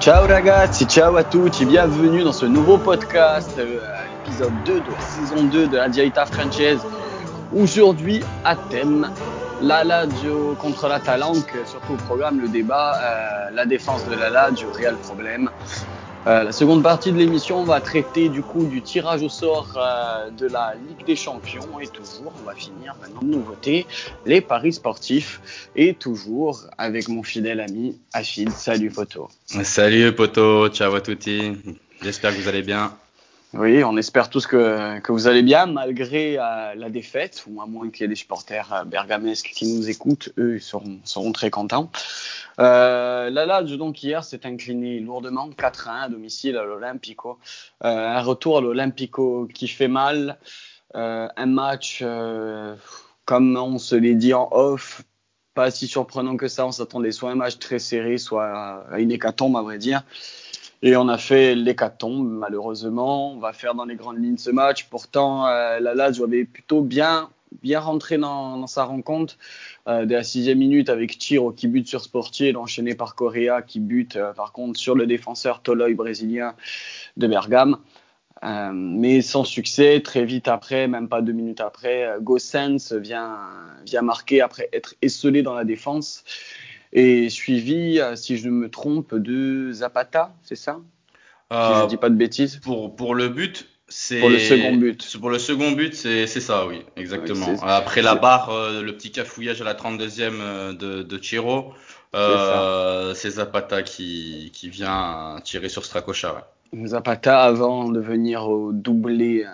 Ciao ragazzi, ciao à tutti, bienvenue dans ce nouveau podcast, euh, épisode 2 de la saison 2 de la Diaita Française. Aujourd'hui, à thème, la Lazio contre la Talente, surtout au programme, le débat, euh, la défense de la Lazio, réel problème. Euh, la seconde partie de l'émission va traiter du coup du tirage au sort euh, de la Ligue des Champions et toujours on va finir maintenant de nouveauté les paris sportifs et toujours avec mon fidèle ami Achille. Salut Poto. Salut Poto, ciao à tutti. J'espère que vous allez bien. Oui, on espère tous que, que vous allez bien malgré euh, la défaite ou à moins qu'il y ait des supporters bergamesques qui nous écoutent, eux ils seront, seront très contents. Euh, la Lazio, donc, hier, s'est incliné lourdement 4 1 à domicile à l'Olympico. Euh, un retour à l'Olympico qui fait mal. Euh, un match, euh, comme on se l'est dit en off, pas si surprenant que ça. On s'attendait soit à un match très serré, soit à une hécatombe, à vrai dire. Et on a fait l'hécatombe, malheureusement. On va faire dans les grandes lignes ce match. Pourtant, euh, la Lazio avait plutôt bien bien rentré dans, dans sa rencontre euh, dès la sixième minute avec Chiro qui bute sur Sportier, enchaîné par Correa qui bute euh, par contre sur le défenseur Toloi brésilien de Bergame. Euh, mais sans succès, très vite après, même pas deux minutes après, euh, Gossens vient, vient marquer après être esselé dans la défense et suivi, si je ne me trompe, de Zapata, c'est ça? Si je dis pas de bêtises. Pour, pour le but, c'est Pour le second but. Pour le second but, c'est ça, oui, exactement. Oui, Après la barre, euh, le petit cafouillage à la 32e euh, de, de Chiro, euh, c'est Zapata qui, qui vient tirer sur Stracocha. ouais. Zapata avant de venir au doublé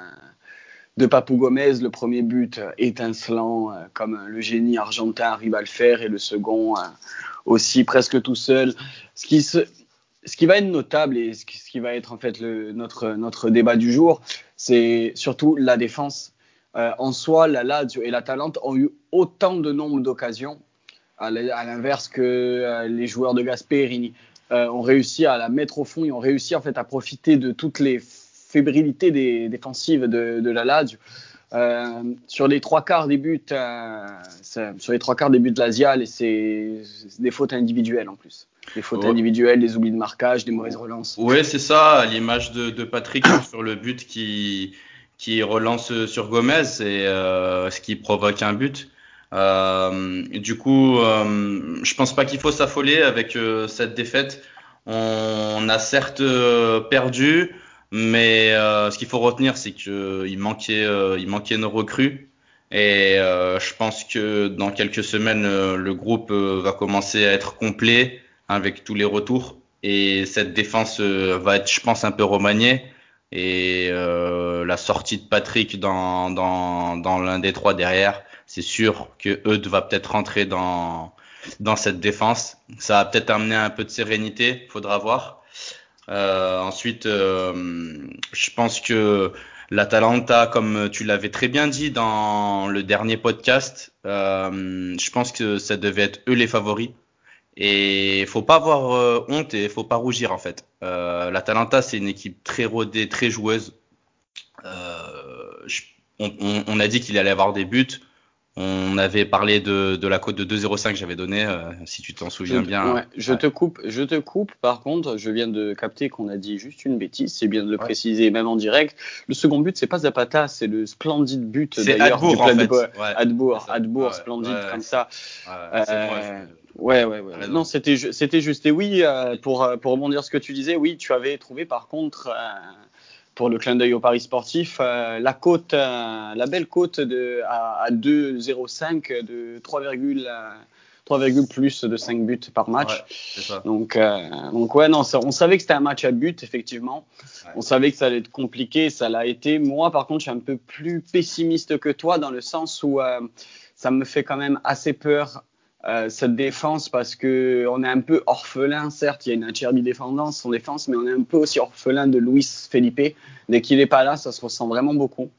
de Papou Gomez, le premier but étincelant comme le génie argentin arrive à le faire et le second aussi presque tout seul. Ce qui, se, ce qui va être notable et ce qui, va être en fait notre, notre débat du jour, c'est surtout la défense. Euh, en soi, la Lazio et la Talente ont eu autant de nombre d'occasions, à l'inverse que euh, les joueurs de Gasperini euh, ont réussi à la mettre au fond, ils ont réussi en fait à profiter de toutes les fébrilités défensives de, de la Lazio. Euh, sur les trois quarts des buts, euh, sur les trois quarts des buts de l'Asial, et c'est des fautes individuelles en plus. Des fautes individuelles, des oublis de marquage, des mauvaises relances. Ouais, c'est ça, l'image de, de Patrick sur le but qui, qui relance sur Gomez et euh, ce qui provoque un but. Du coup, je pense pas qu'il faut s'affoler avec cette défaite. On a certes perdu, mais euh, ce qu'il faut retenir, c'est qu'il manquait, euh, il manquait nos recrues. Et euh, je pense que dans quelques semaines, euh, le groupe euh, va commencer à être complet avec tous les retours. Et cette défense euh, va être, je pense, un peu remaniée. Et euh, la sortie de Patrick dans, dans, dans l'un des trois derrière, c'est sûr que Eudes va peut-être rentrer dans, dans cette défense. Ça va peut-être amener un peu de sérénité, faudra voir. Euh, ensuite, euh, je pense que l'Atalanta, comme tu l'avais très bien dit dans le dernier podcast, euh, je pense que ça devait être eux les favoris. Et il faut pas avoir honte et il faut pas rougir en fait. Euh, L'Atalanta c'est une équipe très rodée, très joueuse. On- on a dit qu'il allait avoir des buts. On avait parlé de, de la cote de 2,05 que j'avais donnée, euh, si tu t'en souviens je, bien. ouais, je te coupe, je te coupe. Par contre, je viens de capter qu'on a dit juste une bêtise. C'est bien de le Ouais. préciser, même en direct. Le second but, c'est pas Zapata, c'est le splendide but d'ailleurs du Adbourg en de fait. Adbourg. Adbourg, splendide comme ça. Euh, Ouais, ouais, ouais. Non, c'était ju- c'était juste. Et oui, euh, pour, euh, pour rebondir sur ce que tu disais, oui, tu avais trouvé par contre, pour le clin d'œil au Paris sportif, euh, la euh, la belle cote de, à, à 2,05 de 3, euh, 3, plus de 5 buts par match. Ouais, c'est ça. Donc, euh, donc ouais, non, ça- on savait que c'était un match à but, effectivement. Ouais. On savait que ça allait être compliqué, ça l'a été. Moi, par contre, je suis un peu plus pessimiste que toi dans le sens où ça me fait quand même assez peur euh, cette défense parce que on est un peu orphelin. Certes, il y a une Acerbi défendance en défense, mais on est un peu aussi orphelin de Luis Felipe. Dès qu'il n'est pas là, ça se ressent vraiment beaucoup.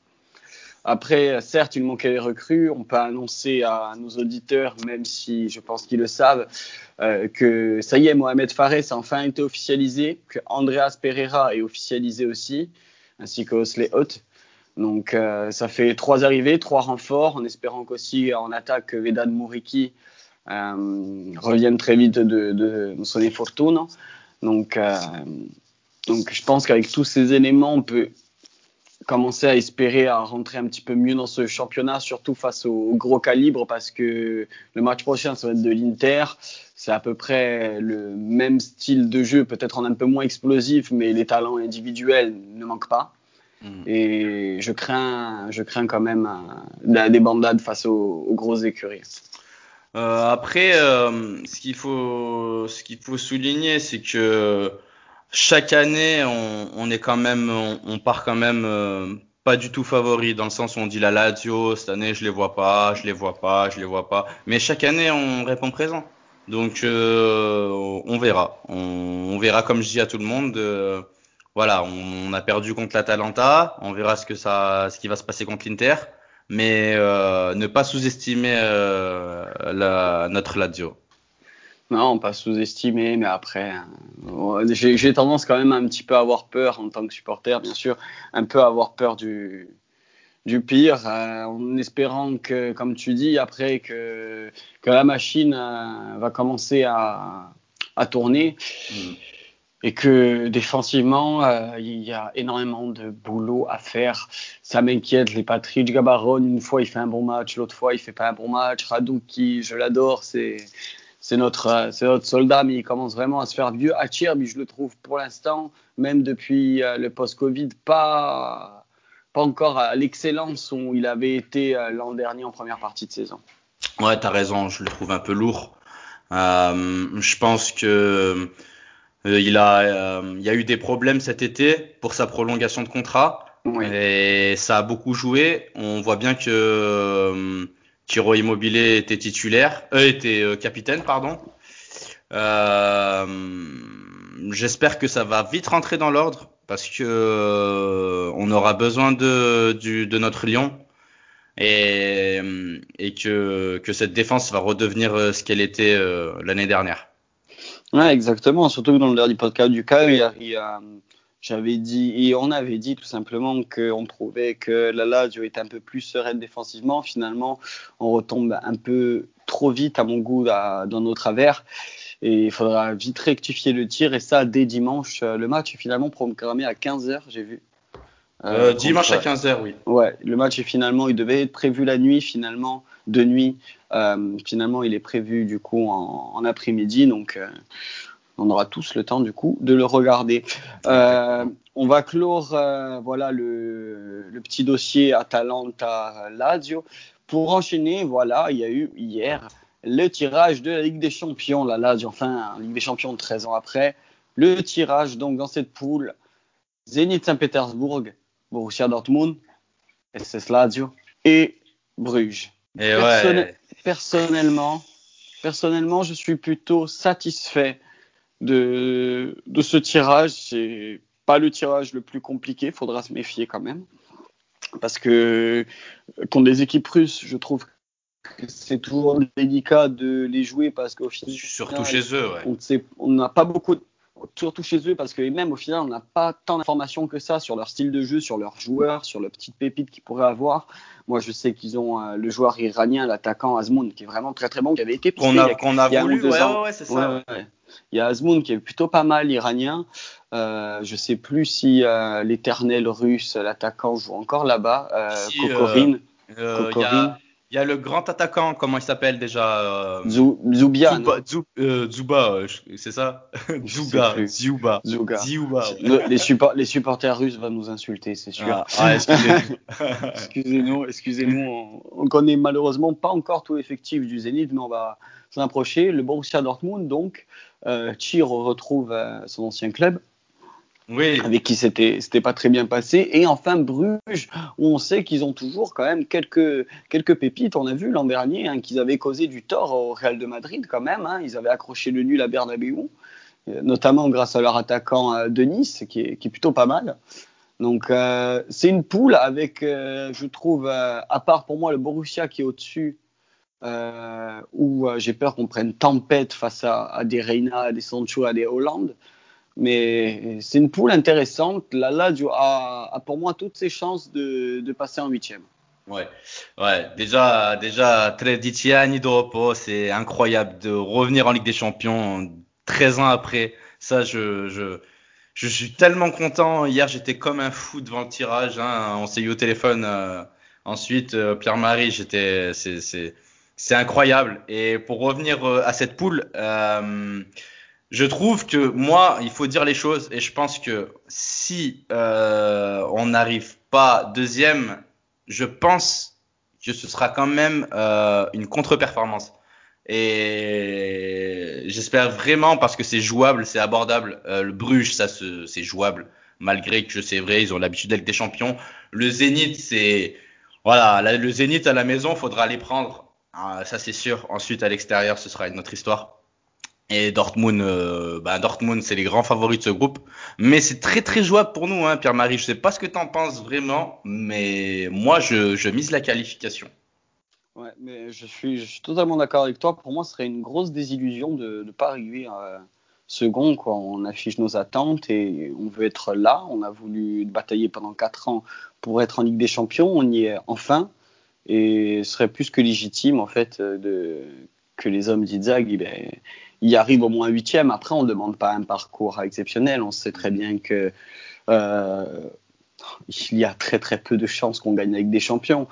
Après, certes, il manquait les recrues. On peut annoncer à nos auditeurs, même si je pense qu'ils le savent, euh, que ça y est, Mohamed Fares a enfin été officialisé, que Andreas Pereira est officialisé aussi, ainsi que Osley. Donc, euh, ça fait trois arrivées, trois renforts, en espérant qu'aussi en attaque, Vedad Mouriki euh, revienne très vite de, de, de son. Donc, donc je pense qu'avec tous ces éléments, on peut commencer à espérer à rentrer un petit peu mieux dans ce championnat, surtout face au, gros calibre, parce que le match prochain, ça va être de l'Inter. C'est à peu près le même style de jeu, peut-être en un peu moins explosif, mais les talents individuels ne manquent pas. Mm. Et je crains, je crains quand même euh, des bandades face aux, grosses écuries. Euh, après, euh, ce qu'il faut, ce qu'il faut souligner, c'est que chaque année, on, est quand même, on, part quand même euh, pas du tout favori dans le sens où on dit la Lazio cette année je les vois pas, je les vois pas, je les vois pas. Mais chaque année on répond présent. Donc euh, on verra, on, verra comme je dis à tout le monde. Euh, voilà, on, a perdu contre l'Atalanta, on verra ce que ça, ce qui va se passer contre l'Inter, mais ne pas sous-estimer notre Lazio. Non, pas sous-estimé, mais après, euh, j'ai tendance quand même un petit peu à avoir peur en tant que supporter, bien sûr, un peu à avoir peur du, du pire, euh, en espérant que, comme tu dis, après que, que la machine euh, va commencer à, à tourner. Mm. Et que défensivement, il y a énormément de boulot à faire. Ça m'inquiète. Les Patrick Gabaron, une fois il fait un bon match, l'autre fois il fait pas un bon match. Radouki, je l'adore, c'est c'est notre, euh, c'est notre soldat, mais il commence vraiment à se faire vieux. mais je le trouve pour l'instant, même depuis euh, le post-Covid, pas, encore à l'excellence où il avait été euh, l'an dernier en première partie de saison. Ouais, t'as raison, je le trouve un peu lourd. je pense que il a, il y a eu des problèmes cet été pour sa prolongation de contrat. Et ça a beaucoup joué. On voit bien que Tiro Immobilier était titulaire, euh, était euh, capitaine, pardon. Euh, J'espère que ça va vite rentrer dans l'ordre parce que euh, on aura besoin de, du, de notre lion et, et que, que cette défense va redevenir euh, ce qu'elle était l'année dernière. Ouais, exactement. Surtout que dans le dernier podcast du cas, a j'avais dit, on avait dit tout simplement qu'on trouvait que la Lazio était un peu plus sereine défensivement. Finalement, on retombe un peu trop vite, à mon goût, dans nos travers. Et il faudra vite rectifier le tir. Et ça, dès dimanche, le match est finalement programmé à 15h, j'ai vu. Euh, euh, dimanche à 15h, oui. Ouais, le match est finalement, il devait être prévu la nuit, finalement, de nuit. Euh, finalement, il est prévu du coup en, en après-midi. Donc, on aura tous le temps du coup de le regarder. On va clore voilà le, petit dossier Atalanta-Lazio. Pour enchaîner, voilà, il y a eu hier le tirage de la Ligue des Champions, la Lazio, enfin, Ligue des Champions 13 ans après. Le tirage donc dans cette poule, Zenit Saint-Pétersbourg, Borussia Dortmund, SS Lazio et Bruges. Et ouais. Personnellement, personnellement, je suis plutôt satisfait de, de ce tirage. C'est pas le tirage le plus compliqué, faudra se méfier quand même. Parce que contre des équipes russes, je trouve que c'est toujours délicat de les jouer parce qu'au final. Surtout chez eux, ouais. On n'a pas beaucoup de surtout chez eux, parce que même au final, on n'a pas tant d'informations que ça sur leur style de jeu, sur leurs joueurs, sur le petite pépite qu'ils pourraient avoir. Moi, je sais qu'ils ont euh, le joueur iranien, l'attaquant Azmoun, qui est vraiment très très bon, qui avait été qu'on a, qu'on a voulu, ouais, ouais, c'est ça. Il y a Azmoun qui est plutôt pas mal iranien. Euh, je sais plus si euh, l'éternel russe, l'attaquant, joue encore là-bas. Euh, si, Kokorin. Il y a le grand attaquant, comment il s'appelle déjà euh, Zubia. Euh, Zuba, euh, c'est ça? Zuba, Zuba, Zuba. les, les, supporters russes vont nous insulter, c'est sûr. Ah, ah excusez-nous. excusez-nous, excusez-nous. On, connaît malheureusement pas encore tout l'effectif du Zénith, mais on va s'en approcher. Le Borussia Dortmund, donc, euh, retrouve son ancien club avec qui c'était c'était pas très bien passé. Et enfin Bruges, où on sait qu'ils ont toujours quand même quelques quelques pépites. On a vu l'an dernier hein, qu'ils avaient causé du tort au Real de Madrid quand même. Hein. Ils avaient accroché le nul à Bernabeu, euh, notamment grâce à leur attaquant euh, de Nice, qui est, qui est plutôt pas mal. Donc euh, c'est une poule avec, je trouve, à part pour moi le Borussia qui est au-dessus, où j'ai peur qu'on prenne tempête face à, à, des Reina, à des Sancho, à des Hollande. Mais c'est une poule intéressante. La Lazio a, pour moi toutes ses chances de, de passer en huitième. Ouais, ouais. Déjà, déjà, 13 anni dopo, c'est incroyable de revenir en Ligue des Champions 13 ans après. ça, je, je, je suis tellement content. Hier, j'étais comme un fou devant le tirage. Hein. On s'est eu au téléphone. Euh, ensuite, euh, Pierre-Marie, j'étais, c'est, c'est, c'est incroyable. Et pour revenir euh, à cette poule, je trouve que moi, il faut dire les choses. Et je pense que si on n'arrive pas deuxième, je pense que ce sera quand même une contre-performance. Et j'espère vraiment parce que c'est jouable, c'est abordable. Euh, le Bruges, ça c'est jouable, malgré que c'est vrai, ils ont l'habitude d'être des champions. Le Zénith, c'est voilà, le Zénith à la maison, faudra les prendre. Ah, ça c'est sûr. Ensuite à l'extérieur, ce sera une autre histoire. Et Dortmund, euh, bah, Dortmund, c'est les grands favoris de ce groupe. Mais c'est très très jouable pour nous, hein, Pierre-Marie. Je sais pas ce que tu en penses vraiment, mais moi je, mise la qualification. Ouais, mais je suis, totalement d'accord avec toi. Pour moi, ce serait une grosse désillusion de ne pas arriver à second. Quoi. On affiche nos attentes et on veut être là. On a voulu batailler pendant 4 ans pour être en Ligue des Champions. On y est enfin. Et ce serait plus que légitime, en fait, de, que les hommes d'Izag eh y arrivent au moins huitième. Après, on ne demande pas un parcours exceptionnel. On sait très bien que euh, il y a très très peu de chances qu'on gagne avec des champions.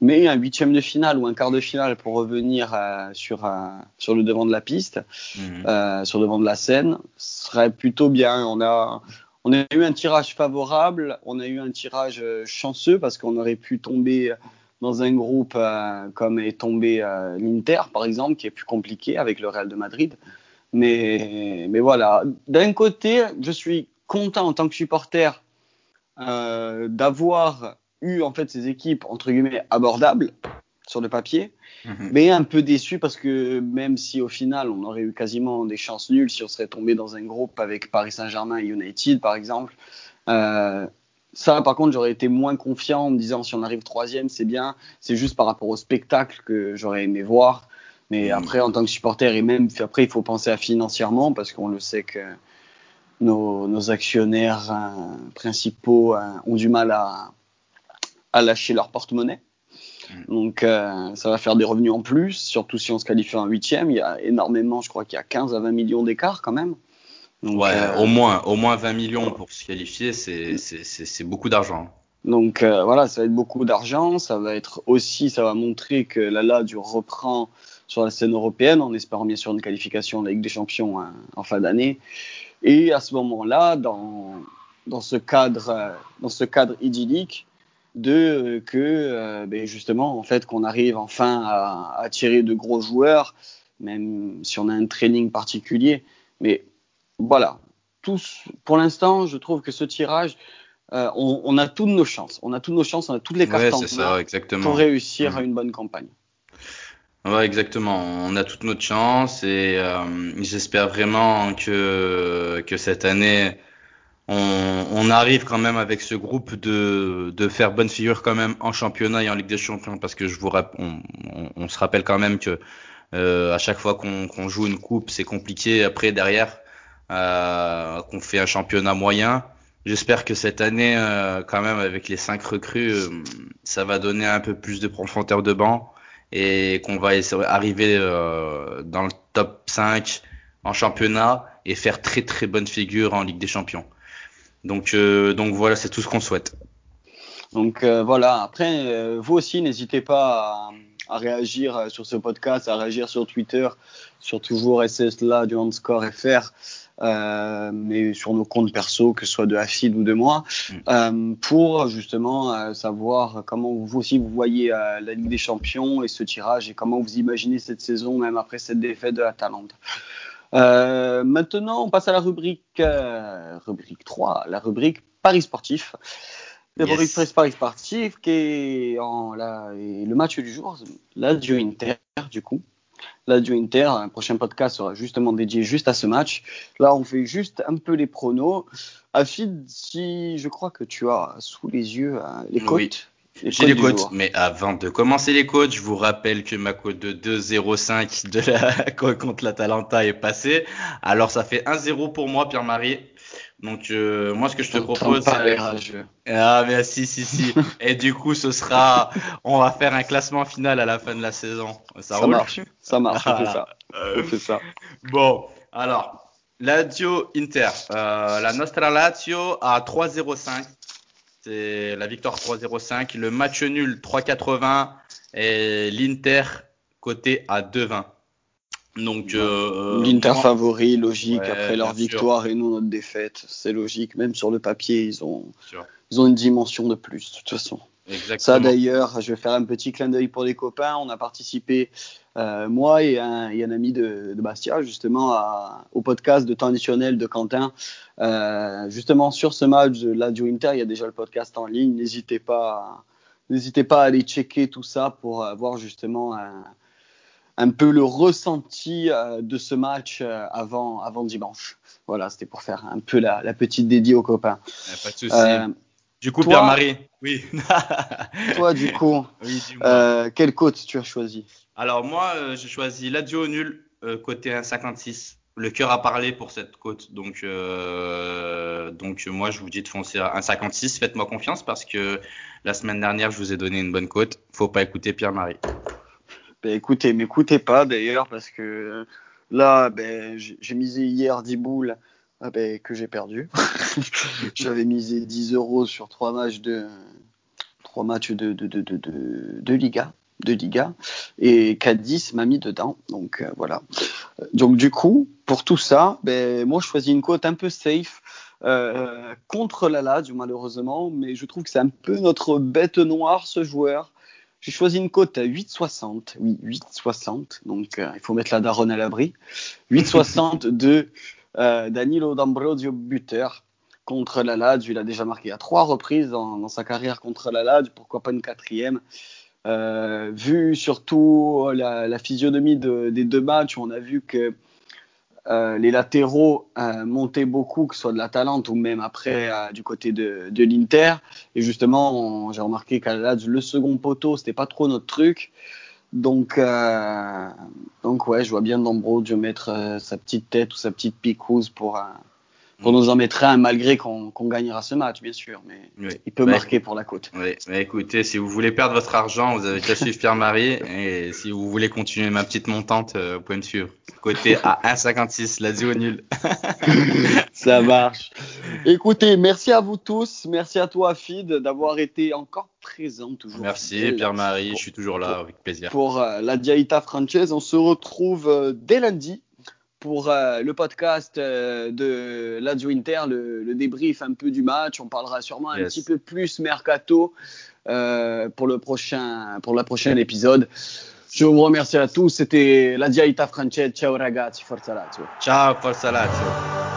Mais un huitième de finale ou un quart de finale pour revenir euh, sur, euh, sur le devant de la piste, mhm. euh, sur le devant de la scène, serait plutôt bien. On a, on a eu un tirage favorable, on a eu un tirage chanceux parce qu'on aurait pu tomber dans un groupe comme est tombé l'Inter, par exemple, qui est plus compliqué avec le Real de Madrid. Mais, mais voilà, d'un côté, je suis content en tant que supporter d'avoir eu en fait ces équipes entre guillemets abordables sur le papier, mhm. mais un peu déçu parce que même si au final on aurait eu quasiment des chances nulles si on serait tombé dans un groupe avec Paris Saint-Germain et United par exemple, euh, ça par contre j'aurais été moins confiant en me disant si on arrive troisième c'est bien, c'est juste par rapport au spectacle que j'aurais aimé voir. Mais mhm. après, en tant que supporter, et même après, il faut penser à financièrement parce qu'on le sait que nos, actionnaires euh, principaux euh, ont du mal à, à lâcher leur porte-monnaie. Mm. Donc euh, ça va faire des revenus en plus, surtout si on se qualifie en huitième. Il y a énormément, je crois qu'il y a 15 à 20 millions d'écart quand même. Ouais, euh, au moins, au moins 20 millions pour se qualifier, c'est beaucoup d'argent. Donc euh, voilà, ça va être beaucoup d'argent. Ça va être aussi, ça va montrer que la du reprend sur la scène européenne, en espérant bien sûr une qualification de la Ligue des Champions hein, en fin d'année. Et à ce moment-là, dans, dans ce cadre, dans ce cadre idyllique, de euh, que euh, ben justement en fait qu'on arrive enfin à, à, tirer de gros joueurs, même si on a un training particulier. Mais voilà, tous, pour l'instant, je trouve que ce tirage, euh, on, on, a toutes nos chances, on a toutes nos chances, on a toutes les cartes en pour réussir à mmh. une bonne campagne. Ouais, exactement. On a toutes nos chances et euh, j'espère vraiment que que cette année on, arrive quand même avec ce groupe de, de faire bonne figure quand même en championnat et en Ligue des Champions parce que je vous on, on, se rappelle quand même que euh, à chaque fois qu'on joue une coupe c'est compliqué après derrière qu'on fait un championnat moyen. J'espère que cette année euh, quand même avec les cinq recrues euh, ça va donner un peu plus de profondeur de banc et qu'on va arriver euh, dans le top 5 en championnat et faire très très bonne figure en Ligue des Champions. Donc, euh, donc voilà, c'est tout ce qu'on souhaite. Donc euh, voilà, après, euh, vous aussi, n'hésitez pas à, réagir sur ce podcast, à réagir sur Twitter, sur toujours SSLA du Handscore FR, mais sur nos comptes perso, que ce soit de Afid ou de moi, mm. pour justement savoir comment vous aussi vous voyez la Ligue des Champions et ce tirage et comment vous imaginez cette saison, même après cette défaite de la Talente. Euh, maintenant, on passe à la rubrique, euh, rubrique 3, la rubrique Paris sportif. La rubrique Paris sportif qui est en, la, le match du jour, l'Adio Inter, du coup. L'Adio Inter, un prochain podcast sera justement dédié juste à ce match. Là, on fait juste un peu les pronos. Afid, si je crois que tu as sous les yeux hein, les cotes. J'ai les codes, mais avant de commencer les codes, je vous rappelle que ma cote de 2-0-5 de la contre l'Atalanta est passée. Alors ça fait 1-0 pour moi, Pierre-Marie. Donc euh, moi ce que je te propose ah mais si si si et du coup ce sera on va faire un classement final à la fin de la saison ça, marche ça marche on fait ça on fait ça bon alors Lazio Inter. Euh, la Nostra Lazio à 3-0-5. C'est la victoire 3-0-5. Le match nul 3-80 et l'Inter côté à 2-20. Donc euh, l'Inter favori, logique après leur victoire et nous notre défaite, c'est logique. Même sur le papier, ils ont ils ont une dimension de plus de toute façon. Ça d'ailleurs, je vais faire un petit clin d'œil pour les copains. On a participé, euh, moi et un, et un, ami de, de Bastia, justement, à, au podcast de temps additionnel de Quentin. Euh, justement, sur ce match de l'Adio Inter, il y a déjà le podcast en ligne. N'hésitez pas, n'hésitez pas à aller checker tout ça pour avoir justement un, un peu le ressenti euh, de ce match euh, avant, avant dimanche. Voilà, c'était pour faire un peu la, la petite dédie aux copains. pas de souci. Euh, du coup, Pierre-Marie, oui. toi, du coup, euh, quelle côte tu as choisi? Alors, moi, euh, j'ai choisi l'Adio nul, euh, côté 1,56. Le cœur a parlé pour cette côte. Donc, donc moi, je vous dis de foncer à 1,56. Faites-moi confiance parce que la semaine dernière, je vous ai donné une bonne côte. Faut pas écouter Pierre-Marie. Ben, écoutez, m'écoutez pas d'ailleurs parce que là, ben, j'ai misé hier 10 boules ah ben, que j'ai perdu. J'avais misé 10 euros sur trois matchs de trois matchs de, de, de, de, de Liga de Liga et m'a mis dedans. Donc euh, voilà. Donc du coup pour tout ça ben moi je choisis une cote un peu safe euh, contre la Lazio malheureusement mais je trouve que c'est un peu notre bête noire ce joueur j'ai choisi une cote à 8,60 oui 8,60 donc euh, il faut mettre la daronne à l'abri 8,60 de euh, Danilo D'Ambrosio buteur contre la Lazio. Il a déjà marqué à trois reprises dans, sa carrière contre la Lazio, pourquoi pas une quatrième? Euh, vu surtout la, physionomie des deux matchs, on a vu que euh, les latéraux montaient beaucoup, que ce soit de la Talente ou même après du côté de, l'Inter. Et justement, j'ai remarqué qu'à la le second poteau, c'était pas trop notre truc. Donc, euh, donc ouais, je vois bien D'Ambrosio mettre euh, sa petite tête ou sa petite picouse pour, euh, pour nous en mettre un, malgré qu'on gagnera ce match, bien sûr. Mais il peut bah, marquer pour la côte. Oui, écoutez, si vous voulez perdre votre argent, vous avez qu'à suivre Pierre-Marie. Et si vous voulez continuer ma petite montante, vous pouvez me suivre. Côté à 1,56, la au nul. Ça marche. Écoutez, merci à vous tous. Merci à toi, Fid, d'avoir été encore présent toujours. Merci, Pierre-Marie. Je suis toujours là, avec plaisir. Pour euh, la Diaita française, on se retrouve euh, dès lundi pour euh, le podcast de l'Adio Inter, le, débrief un peu du match. On parlera sûrement un petit peu plus mercato pour le prochain pour la prochaine épisode. Je vous remercie à tous. C'était la Diaita française. Ciao ragazzi, forza Lazio. Ciao, forza Lazio.